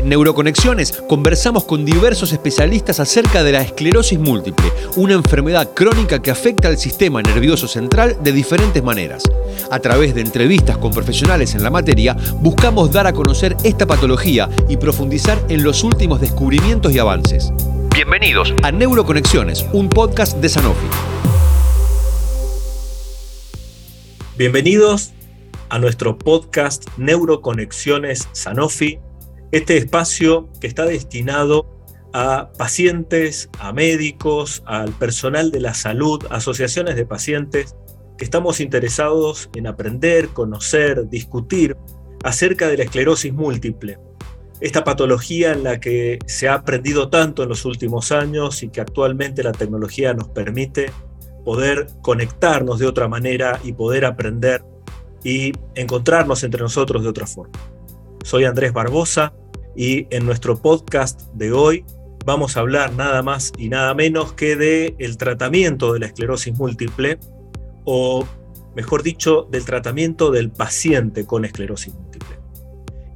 En Neuroconexiones conversamos con diversos especialistas acerca de la esclerosis múltiple, una enfermedad crónica que afecta al sistema nervioso central de diferentes maneras. A través de entrevistas con profesionales en la materia, buscamos dar a conocer esta patología y profundizar en los últimos descubrimientos y avances. Bienvenidos a Neuroconexiones, un podcast de Sanofi. Bienvenidos a nuestro podcast Neuroconexiones Sanofi este espacio que está destinado a pacientes, a médicos, al personal de la salud, asociaciones de pacientes, que estamos interesados en aprender, conocer, discutir acerca de la esclerosis múltiple. Esta patología en la que se ha aprendido tanto en los últimos años y que actualmente la tecnología nos permite poder conectarnos de otra manera y poder aprender y encontrarnos entre nosotros de otra forma. Soy Andrés Barbosa y en nuestro podcast de hoy vamos a hablar nada más y nada menos que de el tratamiento de la esclerosis múltiple o mejor dicho del tratamiento del paciente con esclerosis múltiple.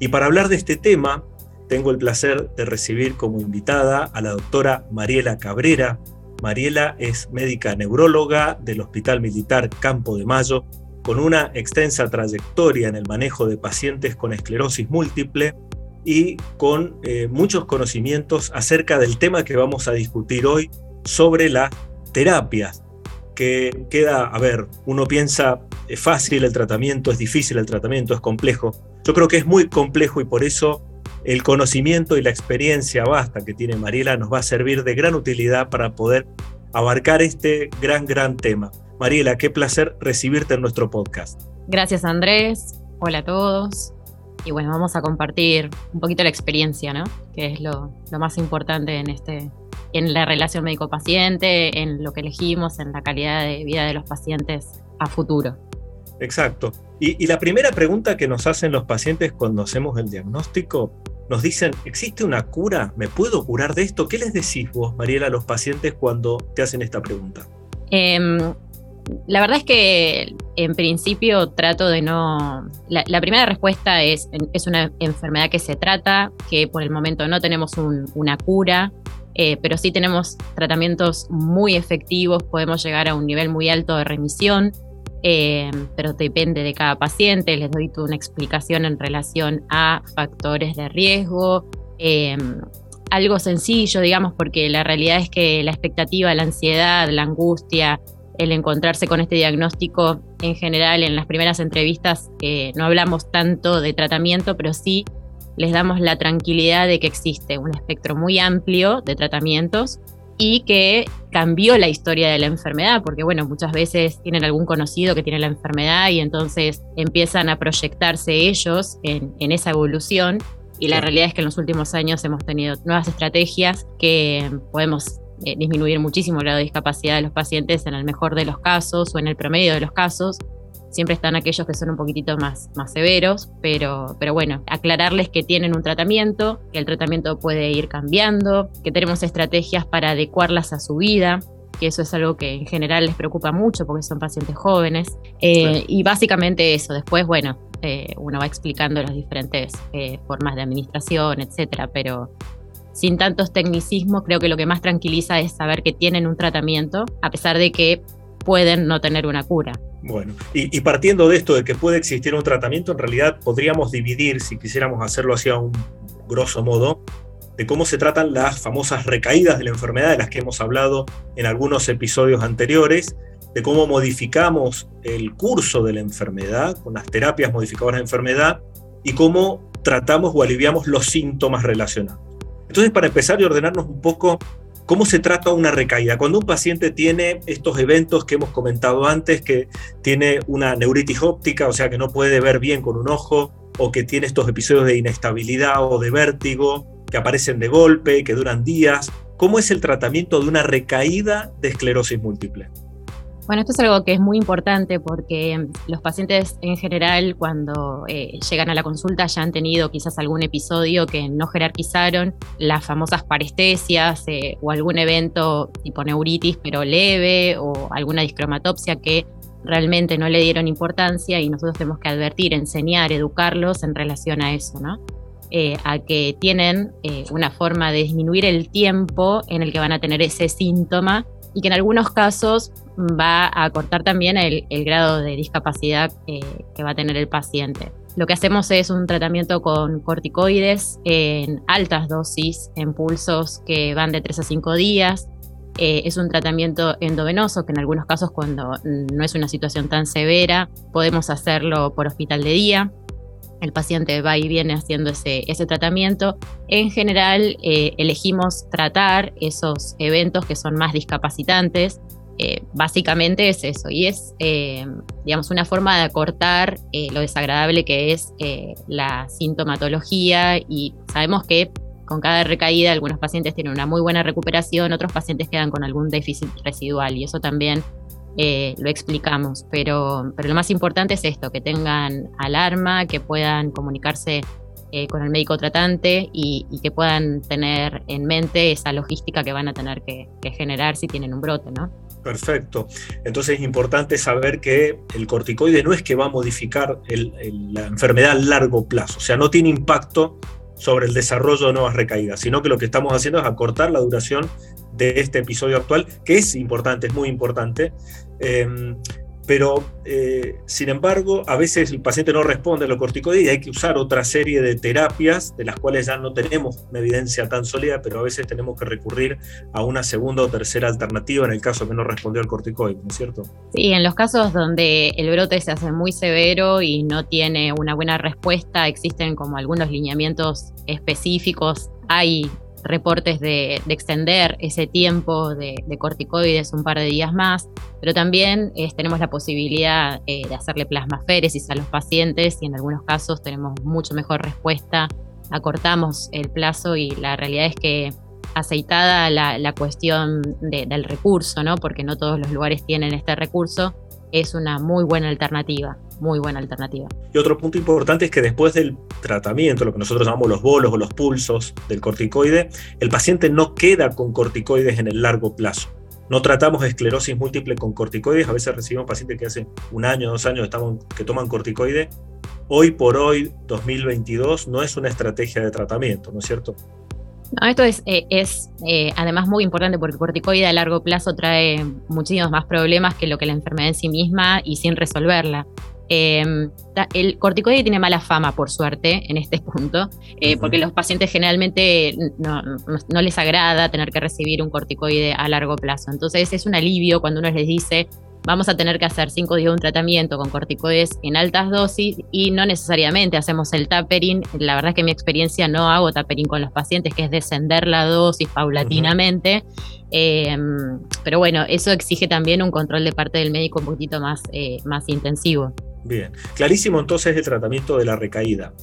Y para hablar de este tema tengo el placer de recibir como invitada a la doctora Mariela Cabrera. Mariela es médica neuróloga del Hospital Militar Campo de Mayo con una extensa trayectoria en el manejo de pacientes con esclerosis múltiple y con eh, muchos conocimientos acerca del tema que vamos a discutir hoy sobre las terapias, que queda, a ver, uno piensa, es fácil el tratamiento, es difícil el tratamiento, es complejo. Yo creo que es muy complejo y por eso el conocimiento y la experiencia vasta que tiene Mariela nos va a servir de gran utilidad para poder abarcar este gran, gran tema. Mariela, qué placer recibirte en nuestro podcast. Gracias Andrés, hola a todos. Y bueno, vamos a compartir un poquito la experiencia, ¿no? Que es lo, más importante en, este, en la relación médico-paciente, en lo que elegimos, en la calidad de vida de los pacientes a futuro. Exacto. Y, y, la primera pregunta que nos hacen los pacientes cuando hacemos el diagnóstico, nos dicen, ¿existe una cura? ¿Me puedo curar de esto? ¿Qué les decís vos, Mariela, a los pacientes cuando te hacen esta pregunta? Eh, la verdad es que en principio trato de no... La, primera respuesta es, es una enfermedad que se trata, que por el momento no tenemos una cura, eh, pero sí tenemos tratamientos muy efectivos, podemos llegar a un nivel muy alto de remisión, eh, pero depende de cada paciente, les doy una explicación en relación a factores de riesgo. Eh, algo sencillo, digamos, porque la realidad es que la expectativa, la ansiedad, la angustia, el encontrarse con este diagnóstico en general en las primeras entrevistas que no hablamos tanto de tratamiento, pero sí les damos la tranquilidad de que existe un espectro muy amplio de tratamientos y que cambió la historia de la enfermedad, porque bueno, muchas veces tienen algún conocido que tiene la enfermedad y entonces empiezan a proyectarse ellos en, esa evolución. Y la realidad es que en los últimos años hemos tenido nuevas estrategias que podemos eh, disminuir muchísimo el grado de discapacidad de los pacientes en el mejor de los casos o en el promedio de los casos. Siempre están aquellos que son un poquitito más, más severos, pero, pero bueno, aclararles que tienen un tratamiento, que el tratamiento puede ir cambiando, que tenemos estrategias para adecuarlas a su vida, que eso es algo que en general les preocupa mucho porque son pacientes jóvenes. Eh, y básicamente eso, después, bueno, eh, uno va explicando las diferentes formas de administración, etcétera, pero sin tantos tecnicismos, creo que lo que más tranquiliza es saber que tienen un tratamiento, a pesar de que pueden no tener una cura. Bueno, y, partiendo de esto de que puede existir un tratamiento, en realidad podríamos dividir, si quisiéramos hacerlo así a un grosso modo, de cómo se tratan las famosas recaídas de la enfermedad, de las que hemos hablado en algunos episodios anteriores, de cómo modificamos el curso de la enfermedad con las terapias modificadoras de enfermedad y cómo tratamos o aliviamos los síntomas relacionados. Entonces, para empezar y ordenarnos un poco, ¿cómo se trata una recaída? Cuando un paciente tiene estos eventos que hemos comentado antes, que tiene una neuritis óptica, o sea, que no puede ver bien con un ojo, o que tiene estos episodios de inestabilidad o de vértigo, que aparecen de golpe, que duran días, ¿cómo es el tratamiento de una recaída de esclerosis múltiple? Bueno, esto es algo que es muy importante porque los pacientes en general cuando eh, llegan a la consulta ya han tenido quizás algún episodio que no jerarquizaron, las famosas parestesias eh, o algún evento tipo neuritis pero leve o alguna discromatopsia que realmente no le dieron importancia y nosotros tenemos que advertir, enseñar, educarlos en relación a eso, ¿no? eh, a que tienen eh, una forma de disminuir el tiempo en el que van a tener ese síntoma y que en algunos casos va a cortar también el, grado de discapacidad que va a tener el paciente. Lo que hacemos es un tratamiento con corticoides en altas dosis, en pulsos que van de 3 a 5 días. es un tratamiento endovenoso que en algunos casos cuando no es una situación tan severa podemos hacerlo por hospital de día el paciente va y viene haciendo ese, tratamiento. En general, eh, elegimos tratar esos eventos que son más discapacitantes. Eh, básicamente es eso, y es, eh, digamos, una forma de acortar lo desagradable que es la sintomatología y sabemos que con cada recaída algunos pacientes tienen una muy buena recuperación, otros pacientes quedan con algún déficit residual y eso también eh, lo explicamos, pero, pero lo más importante es esto, que tengan alarma, que puedan comunicarse eh, con el médico tratante y, que puedan tener en mente esa logística que van a tener que, generar si tienen un brote, ¿no? Perfecto. Entonces es importante saber que el corticoide no es que va a modificar la enfermedad a largo plazo, o sea, no tiene impacto sobre el desarrollo de nuevas recaídas, sino que lo que estamos haciendo es acortar la duración de este episodio actual, que es importante, es muy importante. Em, pero, eh, sin embargo, a veces el paciente no responde a los corticoides y hay que usar otra serie de terapias de las cuales ya no tenemos una evidencia tan sólida, pero a veces tenemos que recurrir a una segunda o tercera alternativa en el caso que no respondió al corticoide, ¿no es cierto? Sí, en los casos donde el brote se hace muy severo y no tiene una buena respuesta, existen como algunos lineamientos específicos. Hay reportes de, extender ese tiempo de, corticoides un par de días más, pero también tenemos la posibilidad eh, de hacerle plasmaféresis a los pacientes y en algunos casos tenemos mucho mejor respuesta, acortamos el plazo y la realidad es que aceitada la, cuestión del recurso, ¿no? porque no todos los lugares tienen este recurso, es una muy buena alternativa muy buena alternativa. Y otro punto importante es que después del tratamiento, lo que nosotros llamamos los bolos o los pulsos del corticoide, el paciente no queda con corticoides en el largo plazo. No tratamos esclerosis múltiple con corticoides, a veces recibimos pacientes que hace un año, dos años que toman corticoide. Hoy por hoy, 2022, no es una estrategia de tratamiento, ¿no es cierto? Esto es, eh, es eh, además muy importante porque corticoide a largo plazo trae muchísimos más problemas que lo que la enfermedad en sí misma y sin resolverla. Em, el corticoide tiene mala fama, por suerte, en este punto, eh, porque los pacientes generalmente no, les agrada tener que recibir un corticoide a largo plazo. Entonces es un alivio cuando uno les dice, vamos a tener que hacer cinco días de un tratamiento con corticoides en altas dosis y no necesariamente hacemos el tapering. La verdad es que en mi experiencia no hago tapering con los pacientes, que es descender la dosis paulatinamente. Em, pero bueno, eso exige también un control de parte del médico un poquito más, eh, más intensivo. Bien, clarísimo entonces el tratamiento de la recaída.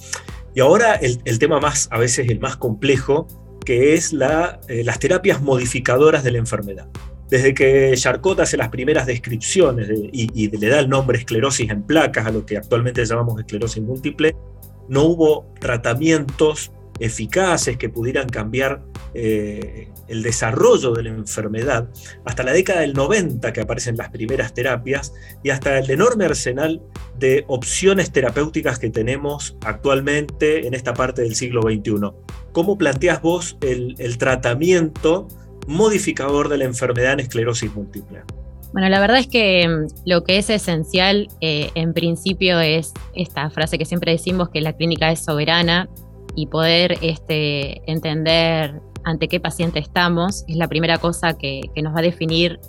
Y ahora el, tema más, a veces el más complejo, que es eh, las terapias modificadoras de la enfermedad. Desde que Charcot hace las primeras descripciones y, le da el nombre esclerosis en placas, a lo que actualmente llamamos esclerosis múltiple, no hubo tratamientos eficaces que pudieran cambiar eh, el desarrollo de la enfermedad, hasta la década del 90 que aparecen las primeras terapias y hasta el enorme arsenal de opciones terapéuticas que tenemos actualmente en esta parte del siglo XXI. ¿Cómo planteas vos el, tratamiento modificador de la enfermedad en esclerosis múltiple? Bueno, la verdad es que mm, lo que es esencial eh, en principio es esta frase que siempre decimos que la clínica es soberana y poder este, entender ante qué paciente estamos es la primera cosa que, nos va a definir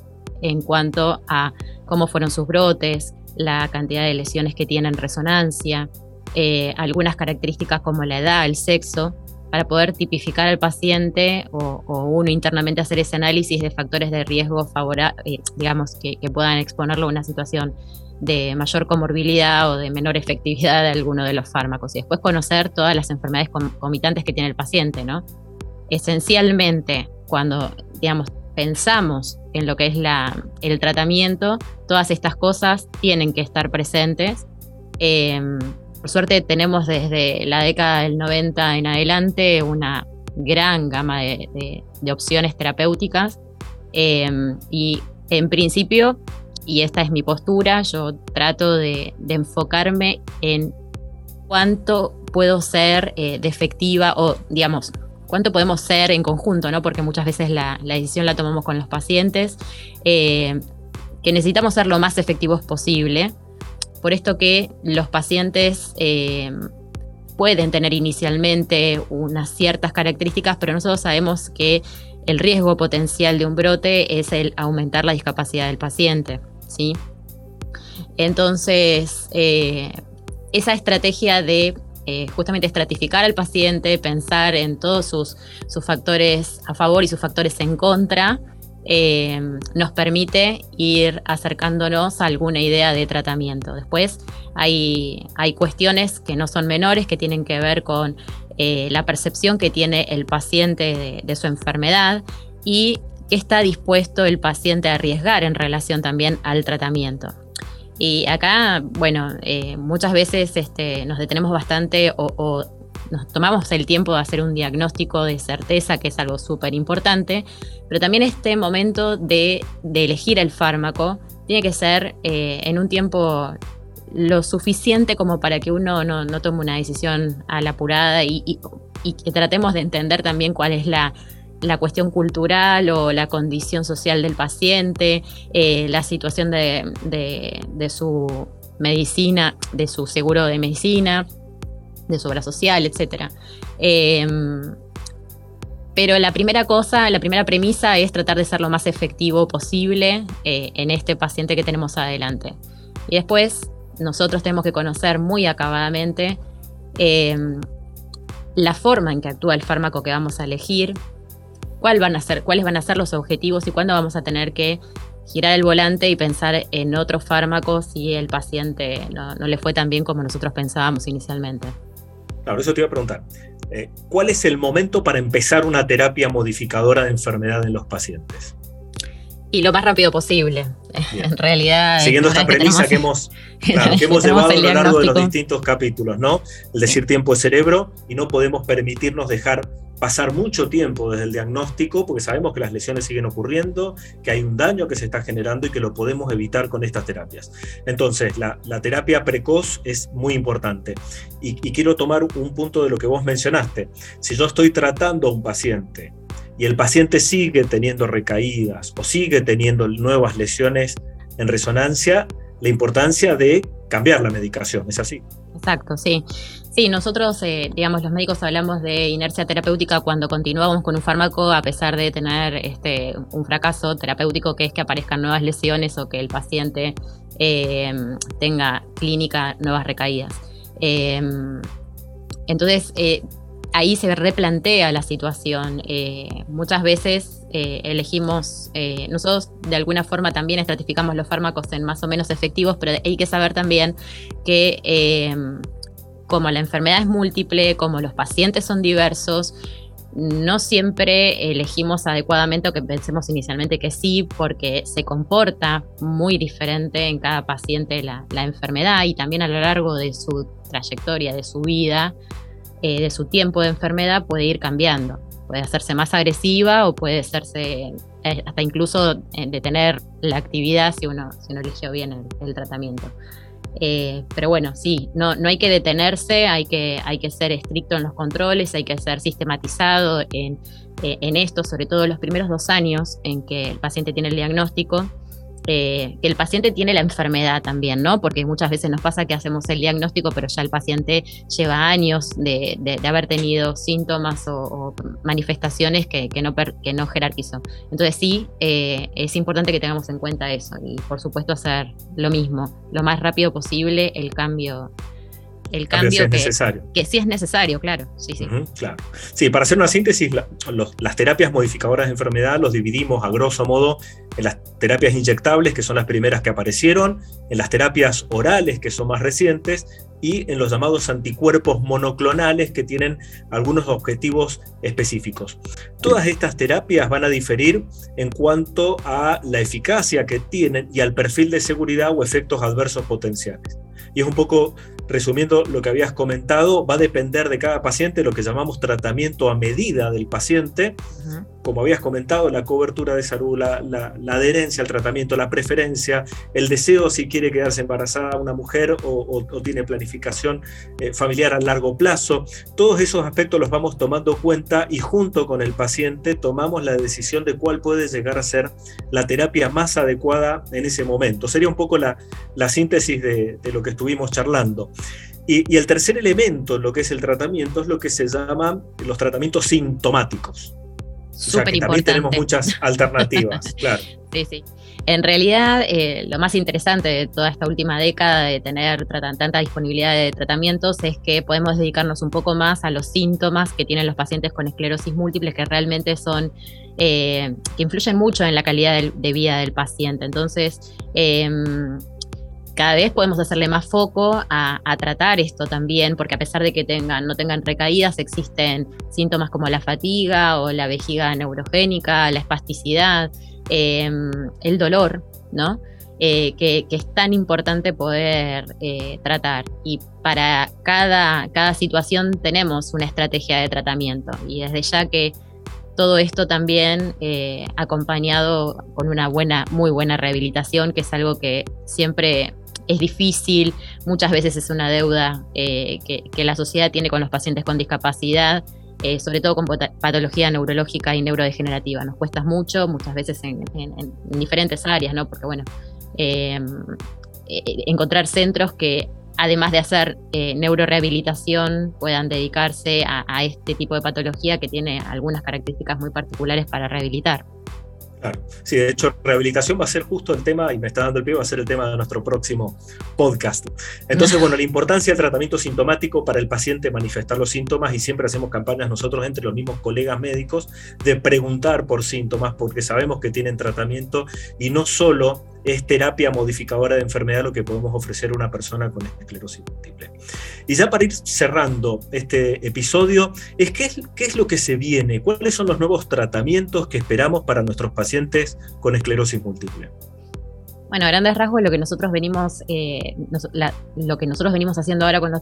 en cuanto a cómo fueron sus brotes, la cantidad de lesiones que tienen resonancia, eh, algunas características como la edad, el sexo, para poder tipificar al paciente o, uno internamente hacer ese análisis de factores de riesgo favorables, eh, digamos, que, puedan exponerlo a una situación de mayor comorbilidad o de menor efectividad de alguno de los fármacos. Y después conocer todas las enfermedades comitantes que tiene el paciente, ¿no? esencialmente cuando, digamos, pensamos en lo que es la, el tratamiento, todas estas cosas tienen que estar presentes. Em, por suerte tenemos desde la década del 90 en adelante una gran gama de, opciones terapéuticas em, y en principio, y esta es mi postura, yo trato de, enfocarme en cuánto puedo ser eh, defectiva o, digamos, cuánto podemos ser en conjunto, ¿no? Porque muchas veces la, decisión la tomamos con los pacientes, eh, que necesitamos ser lo más efectivos posible. Por esto que los pacientes pueden tener inicialmente unas ciertas características, pero nosotros sabemos que el riesgo potencial de un brote es el aumentar la discapacidad del paciente, ¿sí? Entonces, eh, esa estrategia de eh, justamente estratificar al paciente, pensar en todos sus, sus, factores a favor y sus factores en contra, eh, nos permite ir acercándonos a alguna idea de tratamiento. Después hay, hay cuestiones que no son menores, que tienen que ver con la percepción que tiene el paciente de su enfermedad y qué está dispuesto el paciente a arriesgar en relación también al tratamiento. Y acá, bueno, eh, muchas veces este, nos detenemos bastante o, nos tomamos el tiempo de hacer un diagnóstico de certeza, que es algo súper importante, pero también este momento de, elegir el fármaco tiene que ser eh, en un tiempo lo suficiente como para que uno no, tome una decisión a la apurada y que tratemos de entender también cuál es la, cuestión cultural o la condición social del paciente, eh, la situación de, su medicina, de su seguro de medicina, de su social, etc. Em, pero la primera cosa, la primera premisa es tratar de ser lo más efectivo posible eh, en este paciente que tenemos adelante. Y después nosotros tenemos que conocer muy acabadamente em, la forma en que actúa el fármaco que vamos a elegir, van a ser, cuáles van a ser los objetivos y cuándo vamos a tener que girar el volante y pensar en otros fármacos si el paciente no, le fue tan bien como nosotros pensábamos inicialmente. Claro, eso te iba a preguntar. Eh, ¿Cuál es el momento para empezar una terapia modificadora de enfermedad en los pacientes? Y lo más rápido posible. En realidad. Siguiendo esta premisa que, hemos, que hemos llevado a lo largo de los distintos capítulos, ¿no? El decir tiempo es cerebro y no podemos permitirnos dejar pasar mucho tiempo desde el diagnóstico, porque sabemos que las lesiones siguen ocurriendo, que hay un daño que se está generando y que lo podemos evitar con estas terapias. Entonces, la, terapia precoz es muy importante. Y, quiero tomar un punto de lo que vos mencionaste. Si yo estoy tratando a un paciente y el paciente sigue teniendo recaídas o sigue teniendo nuevas lesiones en resonancia, la importancia de cambiar la medicación, ¿es así? Exacto, sí. Sí, nosotros, eh, digamos, los médicos hablamos de inercia terapéutica cuando continuamos con un fármaco a pesar de tener este, un fracaso terapéutico, que es que aparezcan nuevas lesiones o que el paciente eh, tenga clínica nuevas recaídas. Em, entonces, eh, ahí se replantea la situación. muchas veces elegimos, nosotros de alguna forma también estratificamos los fármacos en más o menos efectivos, pero hay que saber también que em, como la enfermedad es múltiple, como los pacientes son diversos, no siempre elegimos adecuadamente o que pensemos inicialmente que sí, porque se comporta muy diferente en cada paciente la, enfermedad y también a lo largo de su trayectoria, de su vida, eh, de su tiempo de enfermedad puede ir cambiando. Puede hacerse más agresiva o puede hacerse eh, hasta incluso eh, detener la actividad si uno, si uno eligió bien el tratamiento. Eh, pero bueno, sí, no, no hay que detenerse, hay que, hay que ser estricto en los controles, hay que ser sistematizado en, eh, en esto, sobre todo los primeros dos años en que el paciente tiene el diagnóstico eh, que el paciente tiene la enfermedad también, ¿no? Porque muchas veces nos pasa que hacemos el diagnóstico, pero ya el paciente lleva años de, haber tenido síntomas o, manifestaciones que, no que no jerarquizó. Entonces sí, eh, es importante que tengamos en cuenta eso y por supuesto hacer lo mismo, lo más rápido posible el cambio el cambio que, es necesario. que sí es necesario, claro. Sí, sí. claro. sí, para hacer una síntesis, las terapias modificadoras de enfermedad los dividimos a grosso modo en las terapias inyectables, que son las primeras que aparecieron, en las terapias orales, que son más recientes, y en los llamados anticuerpos monoclonales, que tienen algunos objetivos específicos. Todas estas terapias van a diferir en cuanto a la eficacia que tienen y al perfil de seguridad o efectos adversos potenciales. Y es un poco resumiendo lo que habías comentado, va a depender de cada paciente lo que llamamos tratamiento a medida del paciente. Como habías comentado, la cobertura de salud, la, adherencia al tratamiento, la preferencia, el deseo si quiere quedarse embarazada una mujer o, tiene planificación eh, familiar a largo plazo. Todos esos aspectos los vamos tomando cuenta y junto con el paciente tomamos la decisión de cuál puede llegar a ser la terapia más adecuada en ese momento. Sería un poco la, síntesis de, lo que estuvimos charlando. Y, el tercer elemento, lo que es el tratamiento, es lo que se llaman los tratamientos sintomáticos. O sea, que también tenemos muchas alternativas, claro. Sí, sí. En realidad, eh, lo más interesante de toda esta última década de tener tanta disponibilidad de tratamientos es que podemos dedicarnos un poco más a los síntomas que tienen los pacientes con esclerosis múltiple, que realmente son, eh, que influyen mucho en la calidad de, vida del paciente. Entonces, em, cada vez podemos hacerle más foco a, tratar esto también, porque a pesar de que tengan, no tengan recaídas, existen síntomas como la fatiga o la vejiga neurogénica, la espasticidad, em, el dolor, ¿no? Eh, que, es tan importante poder eh, tratar. Y para cada, cada situación tenemos una estrategia de tratamiento. Y desde ya que todo esto también eh, acompañado con una buena, muy buena rehabilitación, que es algo que siempre es difícil, muchas veces es una deuda eh, que, la sociedad tiene con los pacientes con discapacidad, eh, sobre todo con patología neurológica y neurodegenerativa. Nos cuesta mucho, muchas veces en, diferentes áreas, ¿no? Porque, bueno, em, eh, encontrar centros que además de hacer neurorehabilitación, puedan dedicarse a, este tipo de patología que tiene algunas características muy particulares para rehabilitar. Claro. Sí, de hecho, rehabilitación va a ser justo el tema, y me está dando el pie, va a ser el tema de nuestro próximo podcast. Entonces, bueno, la importancia del tratamiento sintomático para el paciente manifestar los síntomas, y siempre hacemos campañas nosotros entre los mismos colegas médicos de preguntar por síntomas, porque sabemos que tienen tratamiento y no solo es terapia modificadora de enfermedad lo que podemos ofrecer a una persona con esclerosis múltiple. Y ya para ir cerrando este episodio, es qué, es lo que se viene, cuáles son los nuevos tratamientos que esperamos para nuestros pacientes con esclerosis múltiple. Bueno, a grandes rasgos lo que nosotros venimos, eh, lo que nosotros venimos haciendo ahora con los,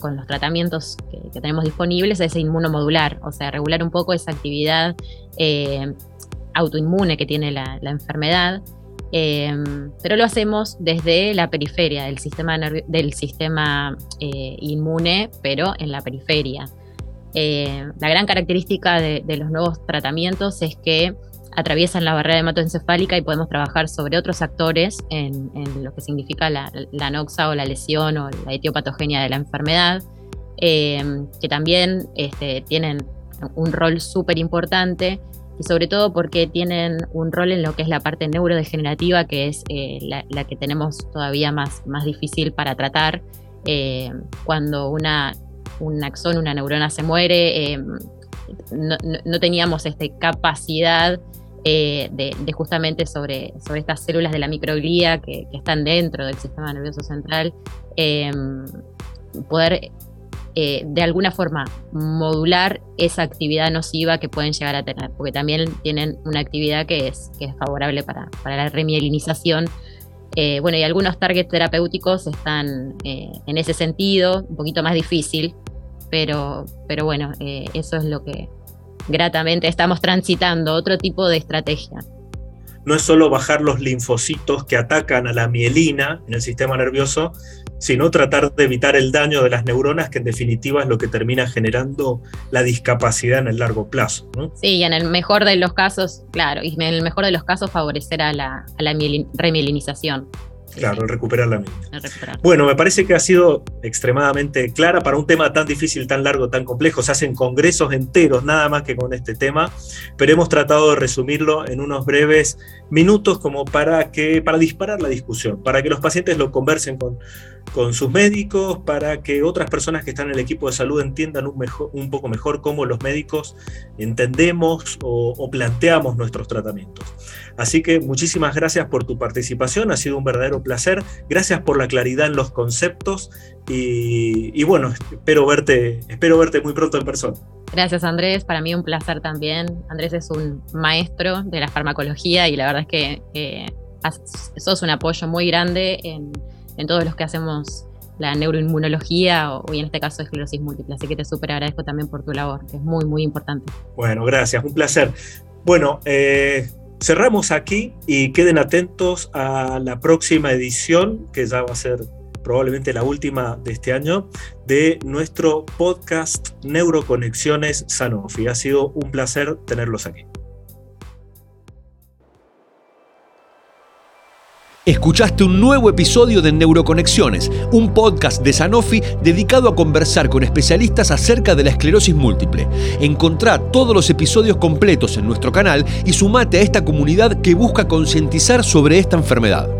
con los tratamientos que, tenemos disponibles es inmunomodular, o sea, regular un poco esa actividad eh, autoinmune que tiene la enfermedad Em, pero lo hacemos desde la periferia del sistema, del sistema eh, inmune, pero en la periferia. Eh, la gran característica de, los nuevos tratamientos es que atraviesan la barrera hematoencefálica y podemos trabajar sobre otros actores en, lo que significa la, noxa o la lesión o la etiopatogenia de la enfermedad, em, que también este, tienen un rol súper importante y sobre todo porque tienen un rol en lo que es la parte neurodegenerativa, que es eh, la, que tenemos todavía más, más difícil para tratar. Eh, cuando una, un axón, una neurona se muere, eh, no, teníamos este, capacidad de, justamente sobre, sobre estas células de la microglía que, que están dentro del sistema nervioso central, poder eh, de alguna forma modular esa actividad nociva que pueden llegar a tener, porque también tienen una actividad que es, que es favorable para, la remielinización. Eh, bueno, y algunos targets terapéuticos están eh, en ese sentido, un poquito más difícil, pero, pero bueno, eso es lo que gratamente estamos transitando, otro tipo de estrategia no es solo bajar los linfocitos que atacan a la mielina en el sistema nervioso, sino tratar de evitar el daño de las neuronas, que en definitiva es lo que termina generando la discapacidad en el largo plazo. Sí, y en el mejor de los casos, claro, y en el mejor de los casos favorecer a la, a la remielinización. Claro, recuperar la misma. Bueno, me parece que ha sido extremadamente clara para un tema tan difícil, tan largo, tan complejo. Se hacen congresos enteros nada más que con este tema, pero hemos tratado de resumirlo en unos breves minutos como para que para disparar la discusión, para que los pacientes lo conversen con, con sus médicos, para que otras personas que están en el equipo de salud entiendan un, mejor, un poco mejor cómo los médicos entendemos o, o planteamos nuestros tratamientos. Así que muchísimas gracias por tu participación, ha sido un verdadero placer. Gracias por la claridad en los conceptos y, bueno, espero verte, espero verte muy pronto en persona. Gracias Andrés, para mí un placer también. Andrés es un maestro de la farmacología y la verdad es que eh, sos un apoyo muy grande en, todos los que hacemos la neuroinmunología o, y en este caso esclerosis múltiple. Así que te súper agradezco también por tu labor, que es muy, muy importante. Bueno, gracias, un placer. Bueno, eh, cerramos aquí y queden atentos a la próxima edición, que ya va a ser probablemente la última de este año, de nuestro podcast Neuroconexiones Sanofi. Ha sido un placer tenerlos aquí. Escuchaste un nuevo episodio de Neuroconexiones, un podcast de Sanofi dedicado a conversar con especialistas acerca de la esclerosis múltiple. Encontrá todos los episodios completos en nuestro canal y sumate a esta comunidad que busca concientizar sobre esta enfermedad.